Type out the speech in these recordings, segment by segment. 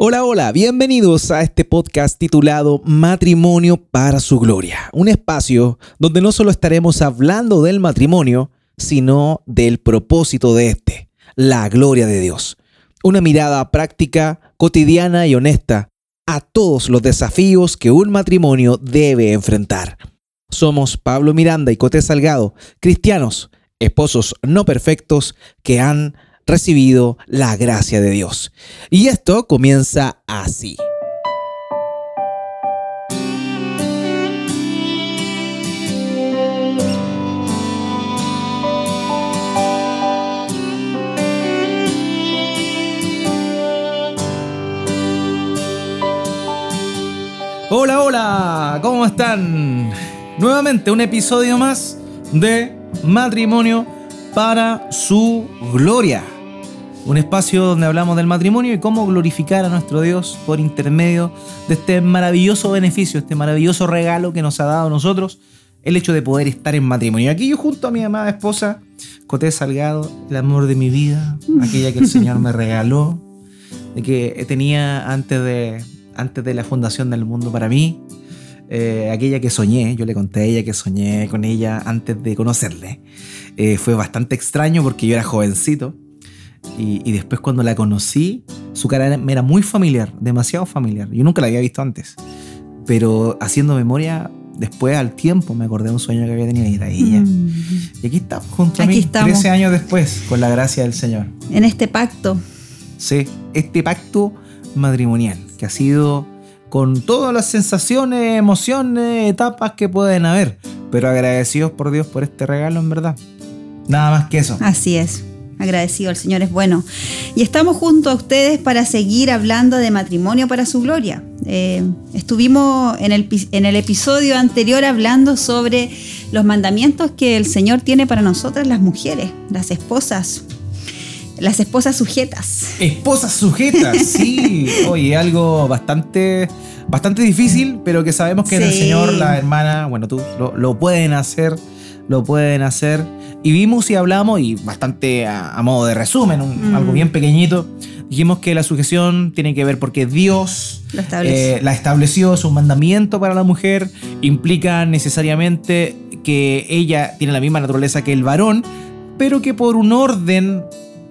Hola, hola, bienvenidos a este podcast titulado Matrimonio para su Gloria, un espacio donde no solo estaremos hablando del matrimonio, sino del propósito de este, la gloria de Dios. Una mirada práctica, cotidiana y honesta a todos los desafíos que un matrimonio debe enfrentar. Somos Pablo Miranda y Cote Salgado, cristianos, esposos no perfectos que han recibido la gracia de Dios. Y esto comienza así. Hola, hola, ¿cómo están? Nuevamente un episodio más de Matrimonio para su Gloria un espacio donde hablamos del matrimonio y cómo glorificar a nuestro Dios por intermedio de este maravilloso beneficio, este maravilloso regalo que nos ha dado a nosotros, el hecho de poder estar en matrimonio. Aquí yo junto a mi amada esposa, Coté Salgado, el amor de mi vida, aquella que el Señor me regaló, de que tenía antes de, antes de la fundación del mundo para mí, eh, aquella que soñé, yo le conté a ella que soñé con ella antes de conocerle. Eh, fue bastante extraño porque yo era jovencito y, después cuando la conocí, su cara me era muy familiar, demasiado familiar. Yo nunca la había visto antes. Pero haciendo memoria, después al tiempo me acordé de un sueño que había tenido y era ella. Mm. Y aquí estamos junto a mí, 13 años después, con la gracia del Señor. En este pacto. Sí, este pacto matrimonial, que ha sido con todas las sensaciones, emociones, etapas que pueden haber, pero agradecidos por Dios por este regalo, en verdad. Nada más que eso. Así es agradecido, el Señor es bueno. Y estamos junto a ustedes para seguir hablando de matrimonio para su gloria. Eh, estuvimos en el, en el episodio anterior hablando sobre los mandamientos que el Señor tiene para nosotras las mujeres, las esposas. Las esposas sujetas. Esposas sujetas, sí. Oye, algo bastante, bastante difícil, pero que sabemos que en el Señor, la hermana, bueno, tú lo, lo pueden hacer, lo pueden hacer y vimos y hablamos, y bastante a, modo de resumen, mm. algo bien pequeñito, dijimos que la sujeción tiene que ver porque Dios eh, la estableció, es un mandamiento para la mujer, implica necesariamente que ella tiene la misma naturaleza que el varón, pero que por un orden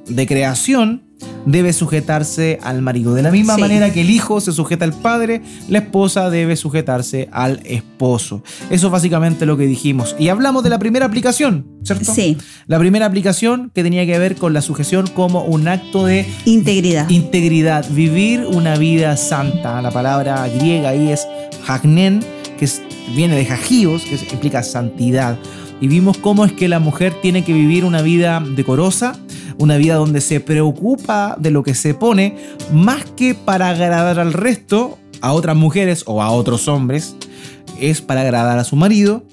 de creación debe sujetarse al marido. De la misma manera que el hijo se sujeta al padre, la esposa debe sujetarse al esposo. Eso es básicamente lo que dijimos. Y hablamos de la primera aplicación, ¿cierto? Sí. La primera aplicación que tenía que ver con la sujeción como un acto de integridad. Integridad, vivir una vida santa. La palabra griega ahí es hagnen, que viene de jajíos, que implica santidad. Y vimos cómo es que la mujer tiene que vivir una vida decorosa, una vida donde se preocupa de lo que se pone, más que para agradar al resto, a otras mujeres o a otros hombres, es para agradar a su marido,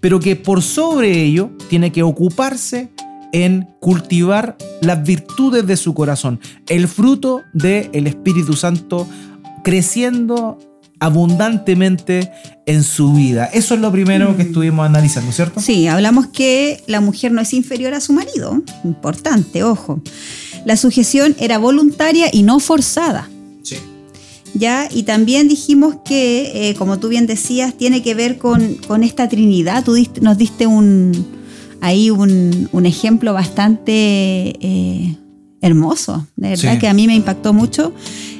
pero que por sobre ello tiene que ocuparse en cultivar las virtudes de su corazón, el fruto del Espíritu Santo creciendo abundantemente en su vida. Eso es lo primero que mm. estuvimos analizando, ¿cierto? Sí, hablamos que la mujer no es inferior a su marido. Importante, ojo. La sujeción era voluntaria y no forzada. Sí. ¿Ya? Y también dijimos que, eh, como tú bien decías, tiene que ver con, esta Trinidad. Tú nos diste un, ahí un, ejemplo bastante eh, hermoso, de verdad, que a mí me impactó mucho.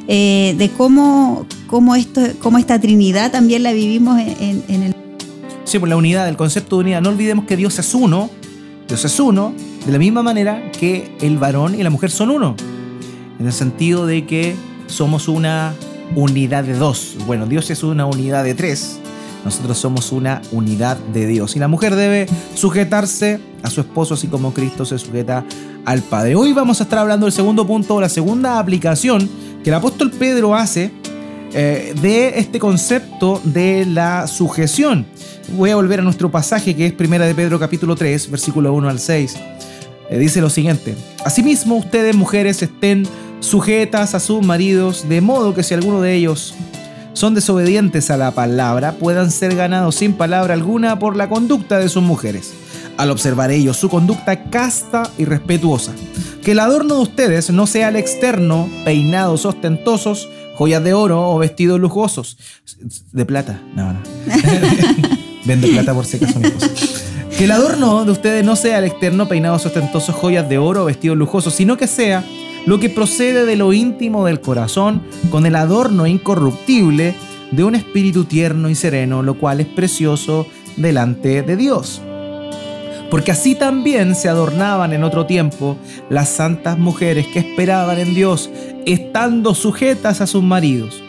Eh, de cómo, cómo, esto, cómo esta Trinidad también la vivimos en, el... Sí, por pues la unidad, el concepto de unidad. No olvidemos que Dios es uno, Dios es uno, de la misma manera que el varón y la mujer son uno. En el sentido de que somos una unidad de dos. Bueno, Dios es una unidad de tres. Nosotros somos una unidad de Dios. Y la mujer debe sujetarse a su esposo, así como Cristo se sujeta al Padre. Hoy vamos a estar hablando del segundo punto, la segunda aplicación que el apóstol Pedro hace eh, de este concepto de la sujeción. Voy a volver a nuestro pasaje que es Primera de Pedro capítulo 3, versículo 1 al 6. Eh, dice lo siguiente, Asimismo ustedes mujeres estén sujetas a sus maridos, de modo que si alguno de ellos son desobedientes a la palabra, puedan ser ganados sin palabra alguna por la conducta de sus mujeres, al observar ellos su conducta casta y respetuosa que el adorno de ustedes no sea el externo, peinados ostentosos, joyas de oro o vestidos lujosos. De plata, no, no. Vende plata por si acaso mi esposa. Que el adorno de ustedes no sea el externo, peinados ostentosos, joyas de oro o vestidos lujosos, sino que sea lo que procede de lo íntimo del corazón, con el adorno incorruptible de un espíritu tierno y sereno, lo cual es precioso delante de Dios. Porque así también se adornaban en otro tiempo las santas mujeres que esperaban en Dios, estando sujetas a sus maridos.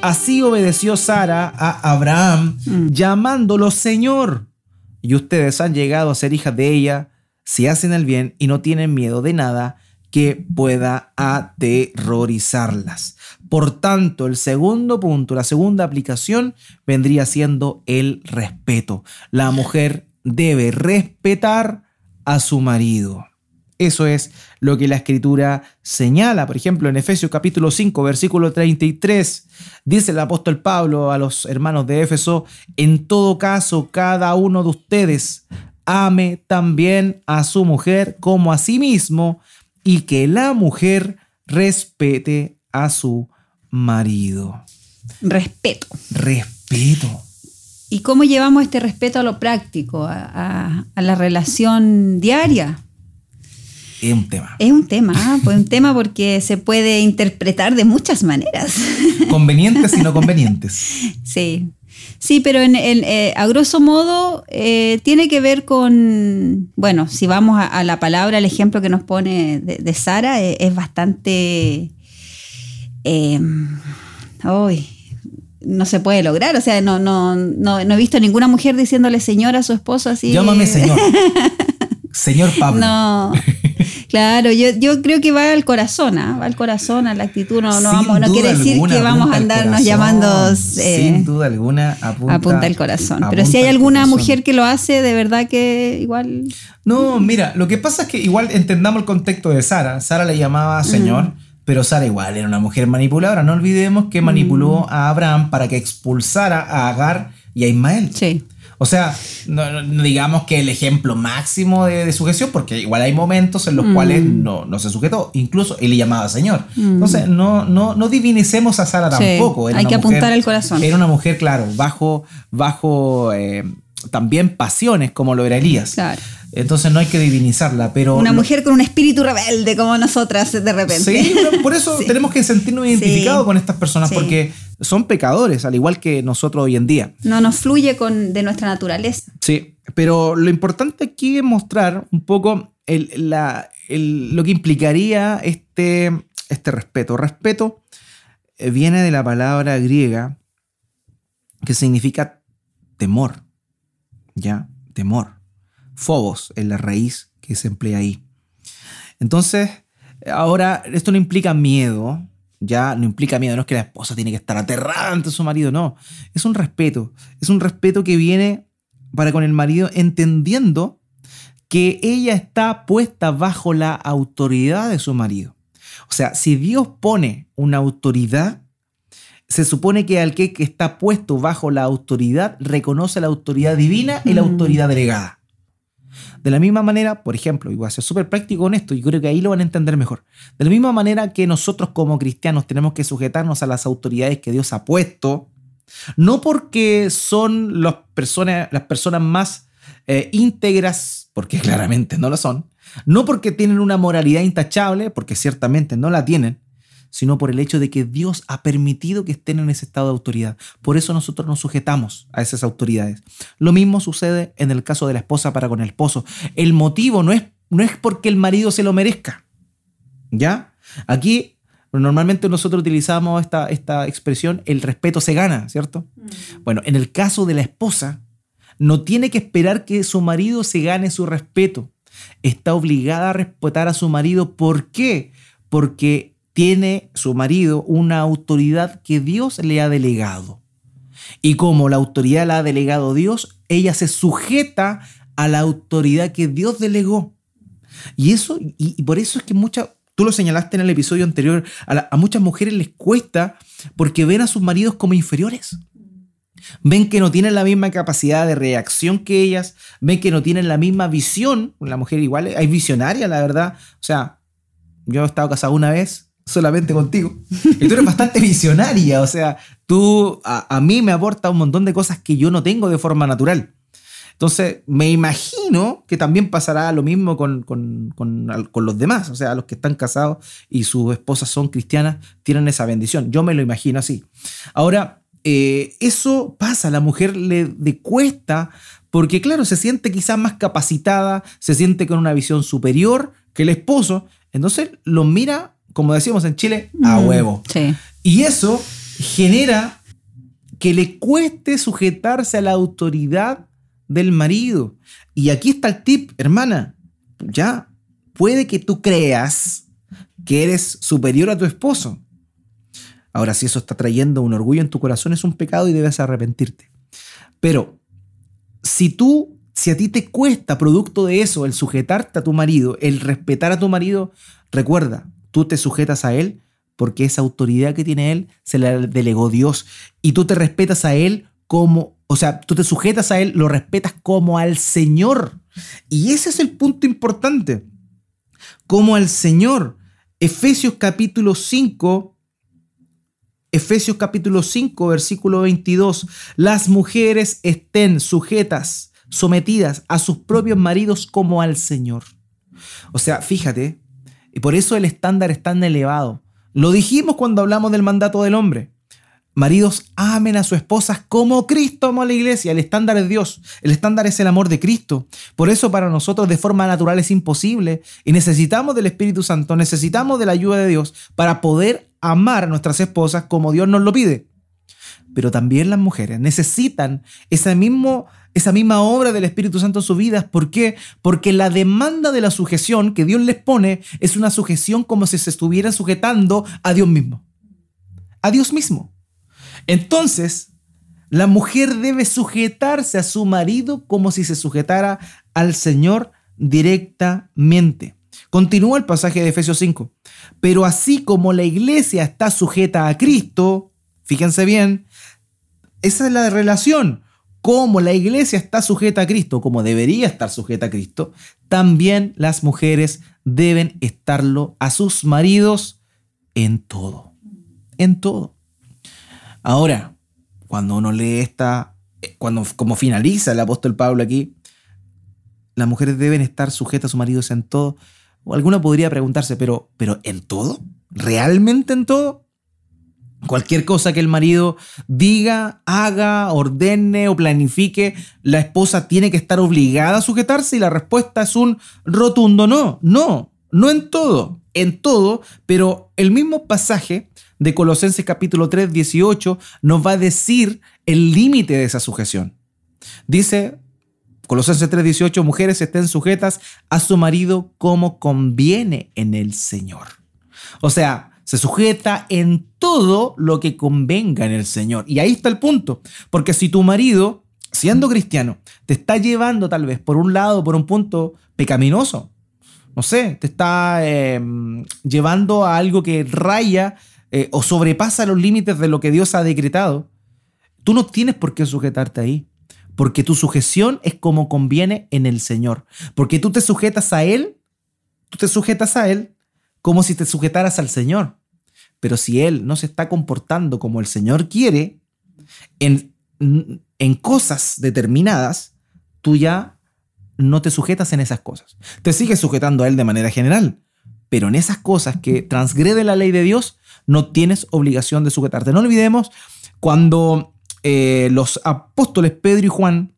Así obedeció Sara a Abraham, Mm. llamándolo Señor. Y ustedes han llegado a ser hijas de ella si hacen el bien y no tienen miedo de nada que pueda aterrorizarlas. Por tanto, el segundo punto, la segunda aplicación vendría siendo el respeto. La mujer debe respetar a su marido. Eso es lo que la escritura señala. Por ejemplo, en Efesios capítulo 5, versículo 33, dice el apóstol Pablo a los hermanos de Éfeso, en todo caso, cada uno de ustedes ame también a su mujer como a sí mismo y que la mujer respete a su marido. Respeto. Respeto. ¿Y cómo llevamos este respeto a lo práctico, a, a- a la relación diaria? Es un tema. Es un tema, ¿ah? pues un tema porque se puede interpretar de muchas maneras. Convenientes y no convenientes. Sí, sí, pero en, en, eh, a grosso modo eh, tiene que ver con, bueno, si vamos a, a la palabra, el ejemplo que nos pone de, de Sara eh, es bastante, eh, uy, no se puede lograr, o sea, no, no, no, no he visto ninguna mujer diciéndole señor a su esposo así. Llámame señor. Señor Pablo. No, claro, yo, yo creo que va al corazón, ¿ah? va al corazón, a la actitud. No, no, vamos, no quiere decir que vamos a al andarnos llamando. eh, Sin duda alguna, apunta, apunta el corazón. Pero si hay al alguna mujer que lo hace, de verdad que igual. No, mira, lo que pasa es que igual entendamos el contexto de Sara. Sara le llamaba señor, pero Sara igual era una mujer manipuladora. No olvidemos que manipuló a Abraham para que expulsara a Agar y a Ismael. Sí. O sea, no, digamos que el ejemplo máximo de, de sujeción, porque igual hay momentos en los Mm. cuales no, no se sujetó. Incluso él le llamaba señor. Entonces, no, no, no divinicemos a Sara Mm. Sí, tampoco. Era hay que apuntar al corazón. Era una mujer, claro, bajo, bajo eh, también pasiones, como lo era Elías. Claro. Entonces no hay que divinizarla, pero... Una mujer con un espíritu rebelde como nosotras de repente. Sí, por eso Sí. tenemos que sentirnos identificados Sí. con estas personas, Sí. porque son pecadores, al igual que nosotros hoy en día. No nos fluye con, de nuestra naturaleza. Sí, pero lo importante aquí es mostrar un poco el- la- el- lo que implicaría este, este respeto. Respeto eh, viene de la palabra griega que significa temor. ¿Ya? Temor. Phobos es la raíz que se emplea ahí. Entonces, ahora, esto no implica miedo, ya no implica miedo, no es que la esposa tiene que estar aterrada ante su marido, no. Es un respeto. Es un respeto que viene para con el marido entendiendo que ella está puesta bajo la autoridad de su marido. O sea, si Dios pone una autoridad, se supone que al que, está puesto bajo la autoridad reconoce la autoridad divina y la autoridad delegada. De la misma manera, por ejemplo, y voy a ser súper práctico con esto, y creo que ahí lo van a entender mejor. De la misma manera que nosotros como cristianos tenemos que sujetarnos a las autoridades que Dios ha puesto, no porque son las personas, las personas más eh, íntegras, porque claramente no lo son, no porque tienen una moralidad intachable, porque ciertamente no la tienen, sino por el hecho de que Dios ha permitido que estén en ese estado de autoridad. Por eso nosotros nos sujetamos a esas autoridades. Lo mismo sucede en el caso de la esposa para con el esposo. El motivo no es, no es porque el marido se lo merezca. ¿Ya? Aquí normalmente nosotros utilizamos esta, esta expresión, el respeto se gana, ¿cierto? Bueno, en el caso de la esposa, no tiene que esperar que su marido se gane su respeto. Está obligada a respetar a su marido. ¿Por qué? Porque tiene su marido una autoridad que Dios le ha delegado. Y como la autoridad la ha delegado Dios, ella se sujeta a la autoridad que Dios delegó. Y eso, y, por eso es que muchas, tú lo señalaste en el episodio anterior, a muchas mujeres les cuesta porque ven a sus maridos como inferiores. Ven que no tienen la misma capacidad de reacción que ellas, ven que no tienen la misma visión. La mujer igual es visionaria, la verdad. O sea, yo he estado casado una vez, solamente contigo. Y tú eres bastante visionaria, o sea, tú a, mí me aporta un montón de cosas que yo no tengo de forma natural. Entonces, me imagino que también pasará lo mismo con, con, los demás, o sea, los que están casados y sus esposas son cristianas, tienen esa bendición. Yo me lo imagino así. Ahora, eh, eso pasa, a la mujer le, le cuesta porque, claro, se siente quizás más capacitada, se siente con una visión superior que el esposo, entonces lo mira, como decíamos en Chile, a huevo. Y eso genera que le cueste sujetarse a la autoridad del marido. Y aquí está el tip, hermana. Ya, puede que tú creas que eres superior a tu esposo. Ahora, si eso está trayendo un orgullo en tu corazón, es un pecado y debes arrepentirte. Pero si tú, si a ti te cuesta producto de eso el sujetarte a tu marido, el respetar a tu marido, recuerda, tú te sujetas a él porque esa autoridad que tiene él se la delegó Dios y tú te respetas a él como, o sea, tú te sujetas a Él, lo respetas como al Señor. Y ese es el punto importante. Como al Señor. Efesios capítulo 5, Efesios capítulo 5, versículo 22. Las mujeres estén sujetas, sometidas a sus propios maridos como al Señor. O sea, fíjate, y por eso el estándar es tan elevado. Lo dijimos cuando hablamos del mandato del hombre. Maridos, amen a sus esposas como Cristo amó a la iglesia. El estándar es Dios. El estándar es el amor de Cristo. Por eso para nosotros de forma natural es imposible y necesitamos del Espíritu Santo, necesitamos de la ayuda de Dios para poder amar a nuestras esposas como Dios nos lo pide. Pero también las mujeres necesitan esa, mismo, esa misma obra del Espíritu Santo en sus vidas. ¿Por qué? Porque la demanda de la sujeción que Dios les pone es una sujeción como si se estuvieran sujetando a Dios mismo. A Dios mismo. Entonces, la mujer debe sujetarse a su marido como si se sujetara al Señor directamente. Continúa el pasaje de Efesios 5. Pero así como la iglesia está sujeta a Cristo, fíjense bien, esa es la relación. Como la iglesia está sujeta a Cristo, como debería estar sujeta a Cristo, también las mujeres deben estarlo a sus maridos en todo. En todo. Ahora, cuando uno lee esta, eh, cuando como finaliza el apóstol Pablo aquí, las mujeres deben estar sujetas a sus maridos en todo. O alguna podría preguntarse, pero, pero ¿en todo? ¿Realmente en todo? Cualquier cosa que el marido diga, haga, ordene o planifique, la esposa tiene que estar obligada a sujetarse y la respuesta es un rotundo no, no, no en todo, en todo, pero el mismo pasaje de Colosenses capítulo 3, 18 nos va a decir el límite de esa sujeción. Dice Colosenses 3, 18, mujeres estén sujetas a su marido como conviene en el Señor. O sea, se sujeta en todo lo que convenga en el Señor. Y ahí está el punto. Porque si tu marido, siendo cristiano, te está llevando tal vez por un lado, por un punto pecaminoso, no sé, te está em, llevando a algo que raya eh, o sobrepasa los límites de lo que Dios ha decretado, tú no tienes por qué sujetarte ahí. Porque tu sujeción es como conviene en el Señor. Porque tú te sujetas a Él, tú te sujetas a Él como si te sujetaras al Señor. Pero si Él no se está comportando como el Señor quiere, en, en cosas determinadas, tú ya no te sujetas en esas cosas. Te sigues sujetando a Él de manera general, pero en esas cosas que transgrede la ley de Dios, no tienes obligación de sujetarte. No olvidemos cuando eh, los apóstoles Pedro y Juan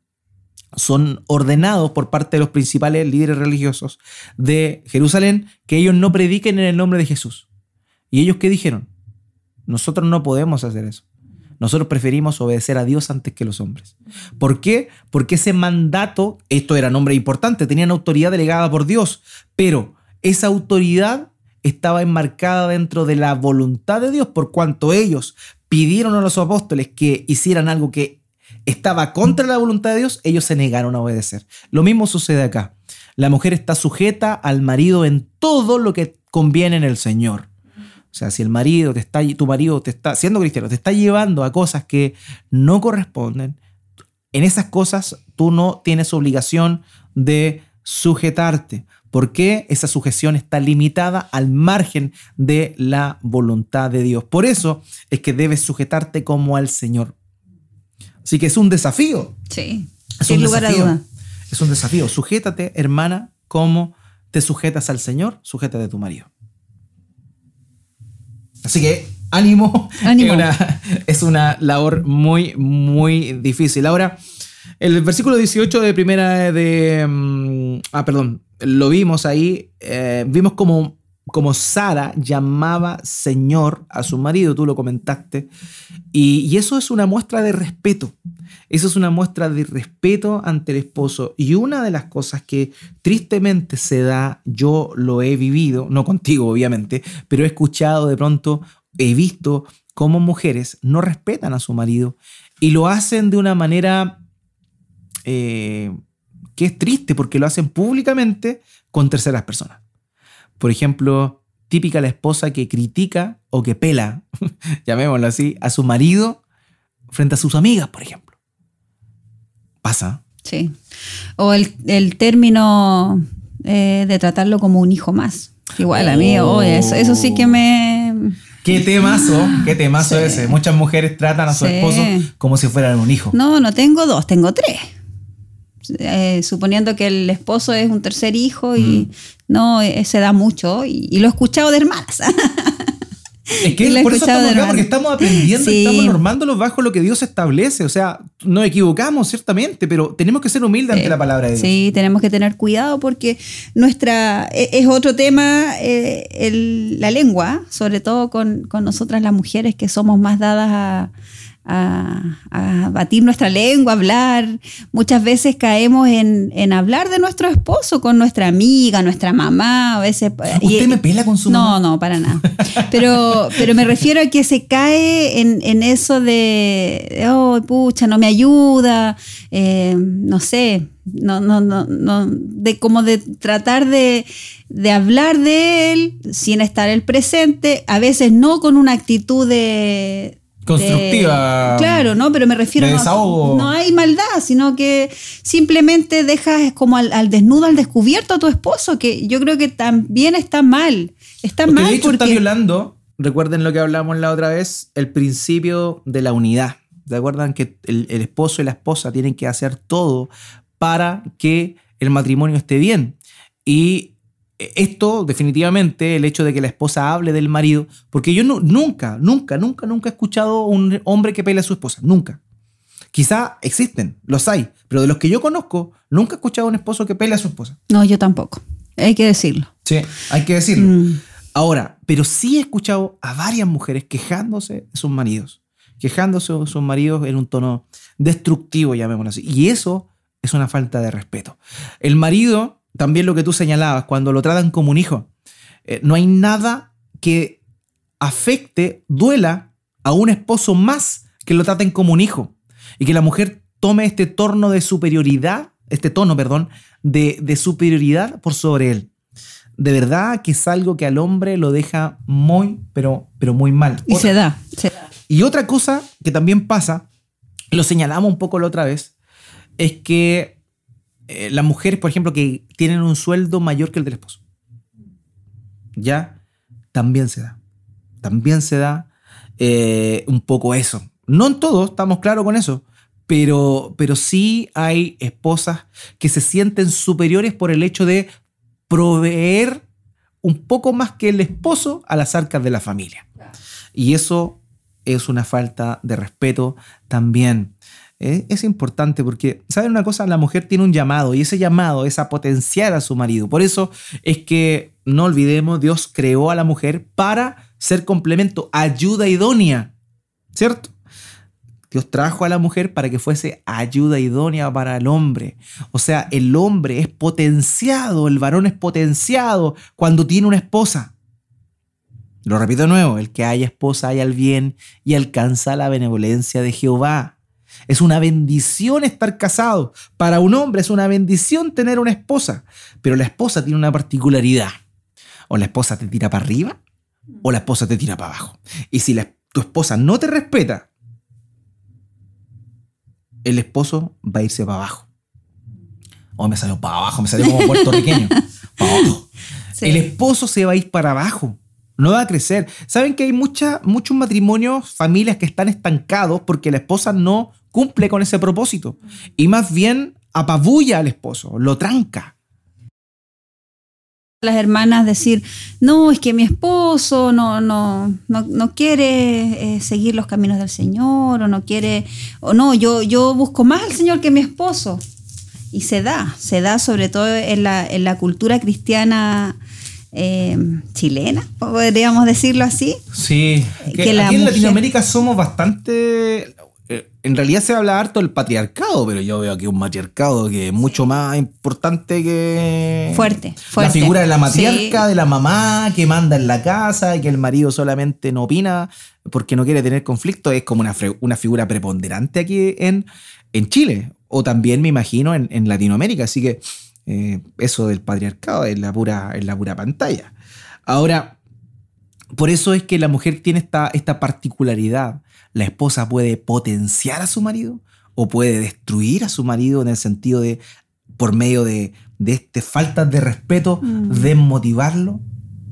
son ordenados por parte de los principales líderes religiosos de Jerusalén que ellos no prediquen en el nombre de Jesús. ¿Y ellos qué dijeron? Nosotros no podemos hacer eso. Nosotros preferimos obedecer a Dios antes que los hombres. ¿Por qué? Porque ese mandato, esto era nombre importante, tenían autoridad delegada por Dios, pero esa autoridad estaba enmarcada dentro de la voluntad de Dios, por cuanto ellos pidieron a los apóstoles que hicieran algo que estaba contra la voluntad de Dios, ellos se negaron a obedecer. Lo mismo sucede acá. La mujer está sujeta al marido en todo lo que conviene en el Señor. O sea, si el marido te está, tu marido te está, siendo cristiano, te está llevando a cosas que no corresponden, en esas cosas tú no tienes obligación de sujetarte. porque esa sujeción está limitada al margen de la voluntad de Dios. Por eso es que debes sujetarte como al Señor. Así que es un desafío. Sí, Es sin un lugar a duda. Es un desafío. Sujétate, hermana, como te sujetas al Señor, sujétate a tu marido. Así que ánimo. Ánimo. Es, una, es una labor muy, muy difícil. Ahora, el versículo 18 de primera de... mm, ah, perdón. Lo vimos ahí. eh, vimos como, como Sara llamaba Señor a su marido. Tú lo comentaste. Y, eso es una muestra de respeto. Eso es una muestra de respeto ante el esposo. Y una de las cosas que tristemente se da, yo lo he vivido, no contigo obviamente, pero he escuchado de pronto, he visto cómo mujeres no respetan a su marido y lo hacen de una manera eh, que es triste porque lo hacen públicamente con terceras personas. Por ejemplo, típica la esposa que critica o que pela, llamémoslo así, a su marido frente a sus amigas, por ejemplo. Pasa. Sí. O el, el término eh, de tratarlo como un hijo más. Igual a mí, Oh. oh, eso, eso sí que me... Qué temazo, qué temazo Sí. ese. Muchas mujeres tratan a su Sí. esposo como si fueran un hijo. No, no tengo dos, tengo tres. Eh, suponiendo que el esposo es un tercer hijo y Mm. No, eh, se da mucho y, y lo he escuchado de hermanas. Es que por eso estamos acá, porque estamos aprendiendo Sí. estamos normándolos bajo lo que Dios establece. O sea, nos equivocamos, ciertamente, pero tenemos que ser humildes ante la palabra de Dios. Sí, tenemos que tener cuidado porque nuestra e- es otro tema eh, el- la lengua, sobre todo con, con nosotras las mujeres que somos más dadas a, a- a batir nuestra lengua, hablar. Muchas veces caemos en, en hablar de nuestro esposo con nuestra amiga, nuestra mamá, a veces. ¿Usted me pela con su No, mamá? no, para nada. Pero, pero me refiero a que se cae en, en eso de, oh, pucha, no me ayuda, eh, no sé, no, no, no, no, de como de tratar de, de hablar de él sin estar el presente, a veces no con una actitud de... Constructiva. de- claro, ¿no? Pero me refiero De no- desahogo. no hay maldad, sino que simplemente dejas como al, al desnudo, al descubierto a tu esposo, que yo creo que también está mal. Está Porque mal de hecho está violando, recuerden lo que hablamos la otra vez, el principio de la unidad. ¿Se acuerdan que el, el esposo y la esposa tienen que hacer todo para que el matrimonio esté bien? Y esto, definitivamente, el hecho de que la esposa hable del marido, porque yo nu- nunca, nunca, nunca, nunca he escuchado un hombre que pele a su esposa, nunca. Quizá existen, los hay, pero de los que yo conozco, nunca he escuchado a un esposo que pele a su esposa. No, yo tampoco. Hay que decirlo. Sí, hay que decirlo. Mm. Ahora, pero sí he escuchado a varias mujeres quejándose de sus maridos, quejándose de sus maridos en un tono destructivo, llamémoslo así. Y eso es una falta de respeto. El marido, también lo que tú señalabas, cuando lo tratan como un hijo, eh, no hay nada que afecte, duela a un esposo más que lo traten como un hijo. Y que la mujer tome este tono de superioridad, este tono, perdón, de, de superioridad por sobre él de verdad que es algo que al hombre lo deja muy, pero, pero muy mal. Y Otra- se da. se da. y otra cosa que también pasa, lo señalamos un poco la otra vez, es que eh, las mujeres, por ejemplo, que tienen un sueldo mayor que el del esposo, ya también se da. También se da eh, un poco eso. No en todo, estamos claros con eso. Pero, pero sí hay esposas que se sienten superiores por el hecho de proveer un poco más que el esposo a las arcas de la familia. Y eso es una falta de respeto también. Eh, Es importante porque, ¿saben una cosa? La mujer tiene un llamado y ese llamado es a potenciar a su marido. Por eso es que, no olvidemos, Dios creó a la mujer para ser complemento, ayuda idónea, ¿cierto? Dios trajo a la mujer para que fuese ayuda idónea para el hombre. O sea, el hombre es potenciado, el varón es potenciado cuando tiene una esposa. Lo repito de nuevo, el que haya esposa haya el bien y alcanza la benevolencia de Jehová. Es una bendición estar casado. Para un hombre es una bendición tener una esposa. Pero la esposa tiene una particularidad. O la esposa te tira para arriba o la esposa te tira para abajo. Y si la- tu esposa no te respeta, el esposo va a irse para abajo. O me salió para abajo, me salió como puertorriqueño. El esposo se va a ir para abajo no va a crecer. Saben que hay mucha, muchos matrimonios, familias que están estancados porque la esposa no cumple con ese propósito y más bien apabulla al esposo, lo tranca. Las hermanas decir, no, es que mi esposo no, no, no, quiere eh, seguir los caminos del Señor, o no quiere, o no, yo, yo busco más al Señor que mi esposo. Y se da, se da sobre todo en la, en la cultura cristiana eh, chilena, podríamos decirlo así. Sí, que, aquí en Latinoamérica somos bastante... Eh, en realidad se habla harto del patriarcado, pero yo veo aquí un matriarcado que es mucho más importante que... Fuerte, La figura de la matriarca, de la mamá que manda en la casa y que el marido solamente no opina porque no quiere tener conflicto, es como una, una figura preponderante aquí en, en Chile, o también me imagino en, en Latinoamérica, así que eh, eso del patriarcado en la, pura, en la pura pantalla. Ahora, por eso es que la mujer tiene esta, esta particularidad. La esposa puede potenciar a su marido o puede destruir a su marido en el sentido de, por medio de, de este falta de respeto, mm. desmotivarlo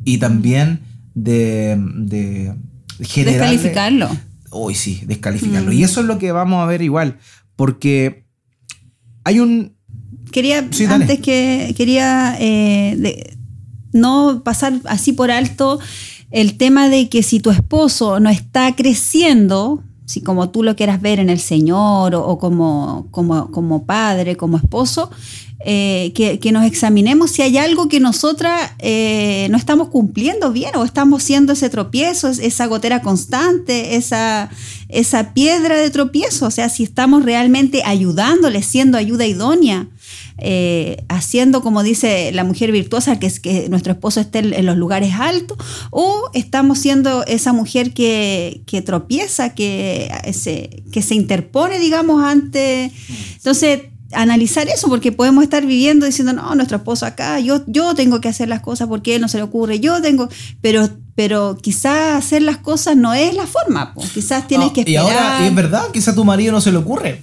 y también de, de Descalificarlo. Hoy sí, descalificarlo. Y mm. eso es lo que vamos a ver igual, porque hay un, Quería, antes que quería eh, no pasar así por alto el tema de que si tu esposo no está creciendo, si como tú lo quieras ver en el Señor o, como, como, como, padre, como esposo, eh, que, nos examinemos si hay algo que nosotras eh, no estamos cumpliendo bien o estamos siendo ese tropiezo, esa gotera constante, esa, esa piedra de tropiezo, o sea, si estamos realmente ayudándole, siendo ayuda idónea. Eh, haciendo, como dice la mujer virtuosa, que es que nuestro esposo esté en, los lugares altos, o estamos siendo esa mujer que, tropieza, que se, que se interpone, digamos, ante... Entonces, analizar eso, porque podemos estar viviendo diciendo, no, nuestro esposo acá, yo, yo tengo que hacer las cosas porque él no se le ocurre, yo tengo, pero, pero quizás hacer las cosas no es la forma, quizás tienes que esperar. Y ahora, es verdad, quizás a tu marido no se le ocurre,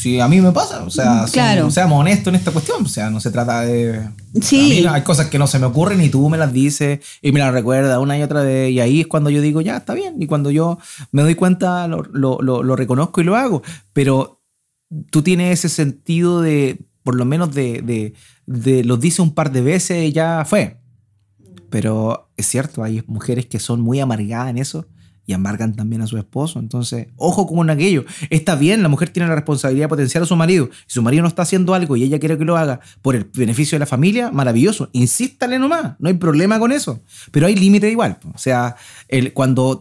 si a mí me pasa, o sea, seamos honestos en esta cuestión, o sea, no se trata de... Sí. hay cosas que no se me ocurren y tú me las dices y me las recuerdas una y otra vez y ahí es cuando yo digo, ya, está bien, y cuando yo me doy cuenta lo, lo, reconozco y lo hago, pero tú tienes ese sentido de, por lo menos de, de, de lo dice un par de veces ya fue. Pero es cierto, hay mujeres que son muy amargadas en eso y amargan también a su esposo. Entonces, ojo con aquello. Está bien, la mujer tiene la responsabilidad de potenciar a su marido. Si su marido no está haciendo algo y ella quiere que lo haga por el beneficio de la familia, maravilloso. Insístale nomás, no hay problema con eso. Pero hay límite igual. O sea, el, cuando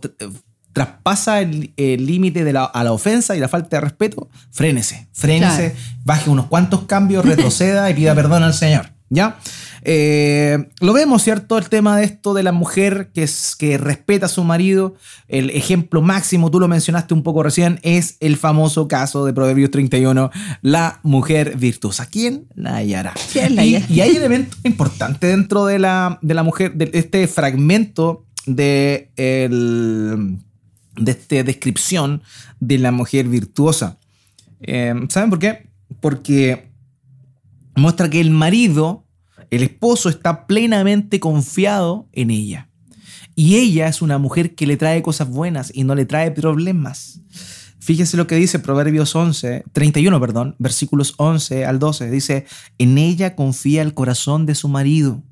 traspasa el límite a la ofensa y la falta de respeto, frénese, frénese, baje unos cuantos cambios, retroceda y pida perdón al Señor. ¿Ya? Eh, lo vemos, ¿cierto? El tema de esto de la mujer que, es, que respeta a su marido. El ejemplo máximo, tú lo mencionaste un poco recién, es el famoso caso de Proverbios 31, la mujer virtuosa. ¿Quién la hallará? y, hay elementos importantes dentro de la, de la mujer, de este fragmento de, de esta descripción de la mujer virtuosa. Eh, ¿Saben por qué? Porque muestra que el marido el esposo está plenamente confiado en ella. Y ella es una mujer que le trae cosas buenas y no le trae problemas. Fíjese lo que dice Proverbios 11, 31, perdón, versículos 11 al 12. Dice, en ella confía el corazón de su marido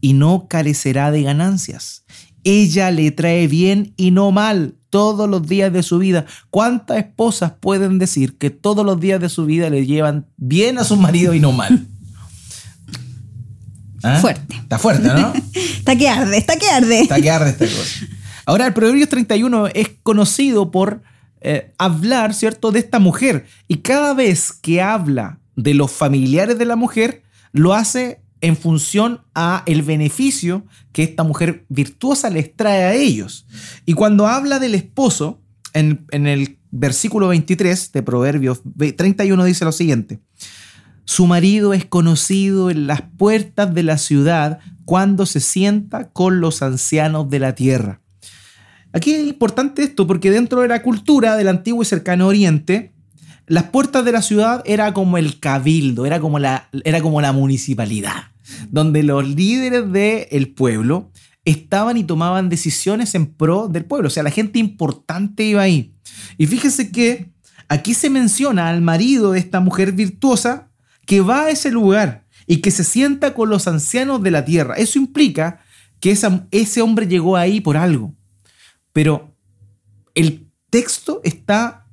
y no carecerá de ganancias. Ella le trae bien y no mal todos los días de su vida. ¿Cuántas esposas pueden decir que todos los días de su vida le llevan bien a su marido y no mal? ¿Ah? Fuerte. Está fuerte, ¿no? está que arde, está que arde. Está que arde esta cosa. Ahora, el Proverbios 31 es conocido por eh, hablar, ¿cierto?, de esta mujer. Y cada vez que habla de los familiares de la mujer, lo hace en función a el beneficio que esta mujer virtuosa les trae a ellos. Y cuando habla del esposo, en, el versículo 23 de Proverbios 31 dice lo siguiente. Su marido es conocido en las puertas de la ciudad cuando se sienta con los ancianos de la tierra. Aquí es importante esto porque dentro de la cultura del antiguo y cercano oriente, las puertas de la ciudad era como el cabildo, era como la, era como la municipalidad. Donde los líderes del pueblo estaban y tomaban decisiones en pro del pueblo. O sea, la gente importante iba ahí. Y fíjese que aquí se menciona al marido de esta mujer virtuosa que va a ese lugar y que se sienta con los ancianos de la tierra. Eso implica que ese hombre llegó ahí por algo. Pero el texto está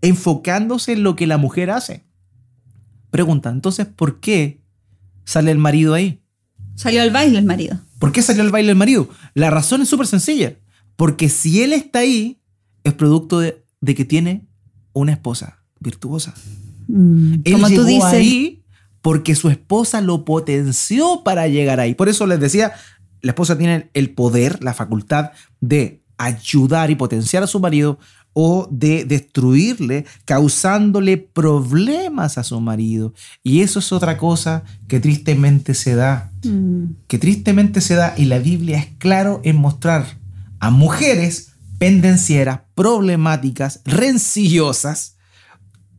enfocándose en lo que la mujer hace. Pregunta, entonces, ¿por qué sale el marido ahí? Salió al baile el marido. ¿Por qué salió al baile el marido? La razón es súper sencilla. Porque si él está ahí, es producto de, que tiene una esposa virtuosa. Mm, él como llegó tú dices. ahí porque su esposa lo potenció para llegar ahí. Por eso les decía, la esposa tiene el poder, la facultad de ayudar y potenciar a su marido o de destruirle, causándole problemas a su marido. Y eso es otra cosa que tristemente se da. Mm. Que tristemente se da y la Biblia es claro en mostrar a mujeres pendencieras, problemáticas, rencillosas,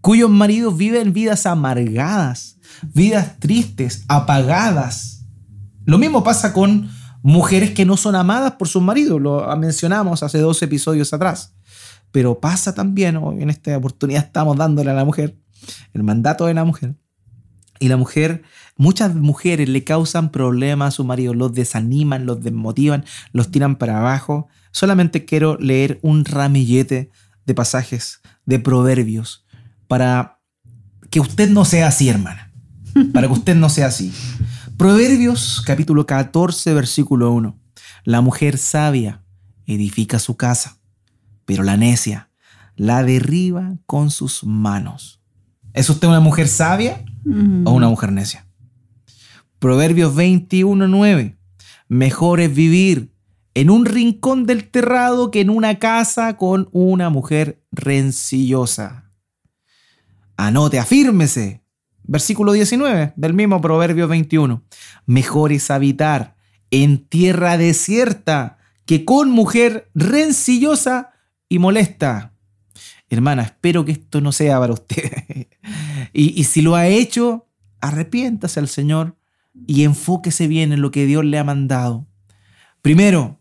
cuyos maridos viven vidas amargadas, vidas tristes, apagadas. Lo mismo pasa con mujeres que no son amadas por sus maridos, lo mencionamos hace dos episodios atrás. Pero pasa también, hoy en esta oportunidad estamos dándole a la mujer el mandato de la mujer. Y la mujer, muchas mujeres le causan problemas a su marido, los desaniman, los desmotivan, los tiran para abajo. Solamente quiero leer un ramillete de pasajes, de proverbios, para que usted no sea así, hermana. Para que usted no sea así. Proverbios capítulo 14, versículo 1. La mujer sabia edifica su casa pero la necia la derriba con sus manos. ¿Es usted una mujer sabia o una mujer necia? Proverbios 21:9. Mejor es vivir en un rincón del terrado que en una casa con una mujer rencillosa. Anote, afírmese. Versículo 19 del mismo Proverbio 21. Mejor es habitar en tierra desierta que con mujer rencillosa y molesta. Hermana, espero que esto no sea para usted. y, si lo ha hecho, arrepiéntase al Señor y enfóquese bien en lo que Dios le ha mandado. Primero,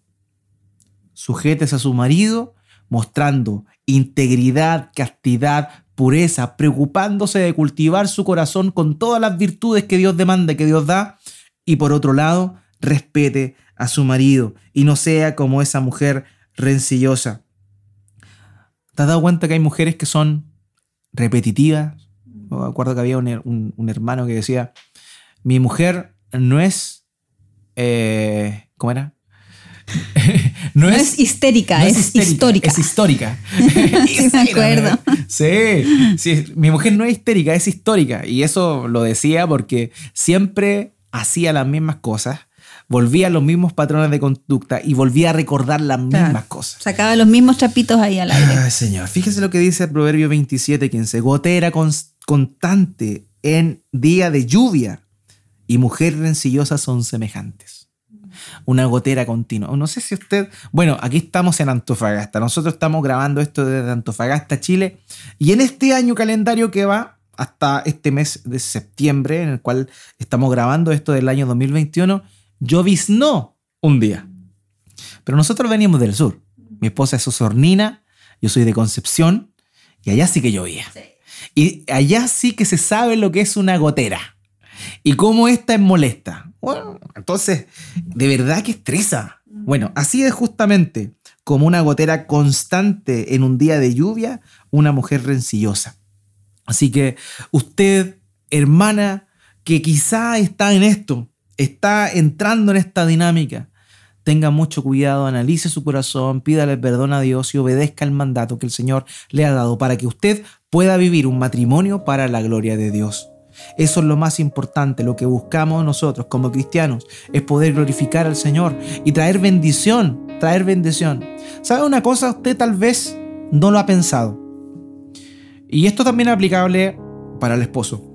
sujétese a su marido mostrando integridad, castidad, pureza, preocupándose de cultivar su corazón con todas las virtudes que Dios demanda, que Dios da. Y por otro lado, respete a su marido y no sea como esa mujer rencillosa. ¿Te has dado cuenta que hay mujeres que son repetitivas? Me acuerdo que había un, hermano que decía, mi mujer no es... Eh, ¿Cómo era? no, es, histérica, es, histórica. Es histórica. sí, me acuerdo. Sí, sí, mi mujer no es histérica, es histórica. Y eso lo decía porque siempre hacía las mismas cosas volvía a los mismos patrones de conducta y volvía a recordar las mismas cosas. Sacaba los mismos trapitos ahí al aire. Ay, señor. Fíjese lo que dice el Proverbio 27, 15. Gotera constante en día de lluvia y mujer rencillosa son semejantes. Una gotera continua. No sé si usted. Bueno, aquí estamos en Antofagasta. Nosotros estamos grabando esto desde Antofagasta, Chile. Y en este año calendario que va hasta este mes de septiembre, en el cual estamos grabando esto del año 2021, lloviznó un día. Pero nosotros venimos del sur. Mi esposa es osornina, yo soy de Concepción, y allá sí que llovía. Y allá sí que se sabe lo que es una gotera. Y cómo esta es molesta. Bueno, entonces, de verdad que estresa. Bueno, así es justamente como una gotera constante en un día de lluvia, una mujer rencillosa. Así que usted, hermana, que quizá está en esto, está entrando en esta dinámica, tenga mucho cuidado, analice su corazón, pídale perdón a Dios y obedezca el mandato que el Señor le ha dado para que usted pueda vivir un matrimonio para la gloria de Dios. Eso es lo más importante, lo que buscamos nosotros como cristianos, es poder glorificar al Señor y traer bendición, traer bendición. ¿Sabe una cosa? Usted tal vez no lo ha pensado. Y esto también es aplicable para el esposo.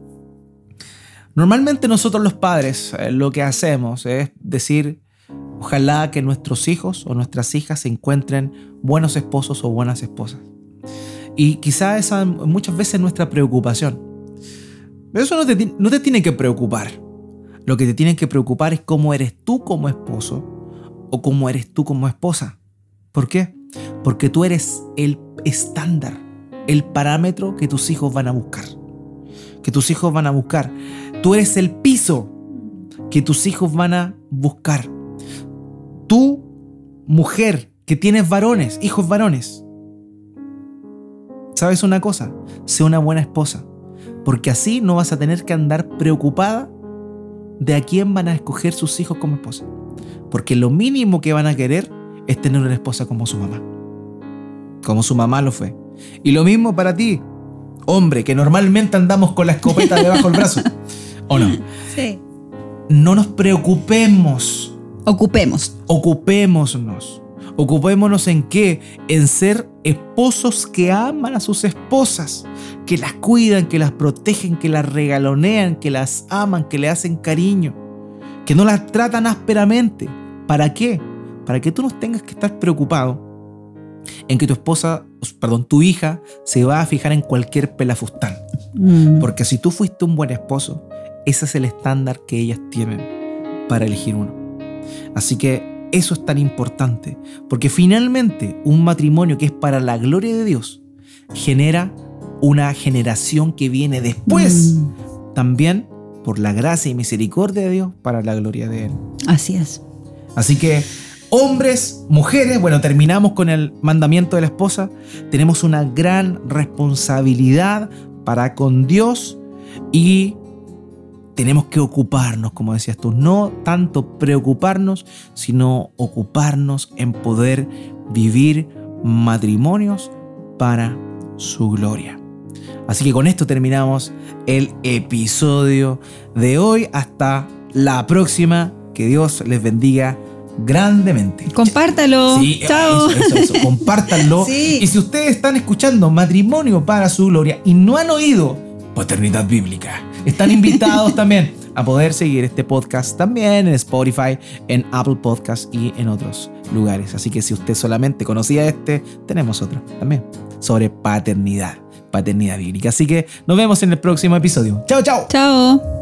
Normalmente nosotros los padres eh, lo que hacemos es decir, ojalá que nuestros hijos o nuestras hijas se encuentren buenos esposos o buenas esposas. Y quizá esa muchas veces nuestra preocupación. Pero eso no te, no te tiene que preocupar. Lo que te tiene que preocupar es cómo eres tú como esposo o cómo eres tú como esposa. ¿Por qué? Porque tú eres el estándar, el parámetro que tus hijos van a buscar. Que tus hijos van a buscar. Tú eres el piso que tus hijos van a buscar. Tú, mujer, que tienes varones, hijos varones. ¿Sabes una cosa? Sé una buena esposa. Porque así no vas a tener que andar preocupada de a quién van a escoger sus hijos como esposa. Porque lo mínimo que van a querer es tener una esposa como su mamá. Como su mamá lo fue. Y lo mismo para ti, hombre, que normalmente andamos con la escopeta debajo del brazo. ¿O no? Sí. No nos preocupemos. Ocupemos. Ocupémonos. Ocupémonos en qué? En ser esposos que aman a sus esposas, que las cuidan, que las protegen, que las regalonean, que las aman, que le hacen cariño, que no las tratan ásperamente. ¿Para qué? Para que tú no tengas que estar preocupado en que tu esposa, perdón, tu hija se va a fijar en cualquier pelafustán. Mm. Porque si tú fuiste un buen esposo, ese es el estándar que ellas tienen para elegir uno. Así que eso es tan importante, porque finalmente un matrimonio que es para la gloria de Dios genera una generación que viene después, Mm. también por la gracia y misericordia de Dios para la gloria de Él. Así es. Así que, hombres, mujeres, bueno, terminamos con el mandamiento de la esposa. Tenemos una gran responsabilidad para con Dios y tenemos que ocuparnos, como decías tú, no tanto preocuparnos, sino ocuparnos en poder vivir matrimonios para su gloria. Así que con esto terminamos el episodio de hoy. Hasta la próxima. Que Dios les bendiga grandemente. Compártalo. Sí, Chao. Eso, eso, eso. Compártanlo. Sí. Y si ustedes están escuchando Matrimonio para su Gloria y no han oído Paternidad Bíblica, están invitados también a poder seguir este podcast también en Spotify, en Apple Podcast y en otros lugares. Así que si usted solamente conocía este, tenemos otro también sobre paternidad, paternidad bíblica. Así que nos vemos en el próximo episodio. Chao, chao. Chao.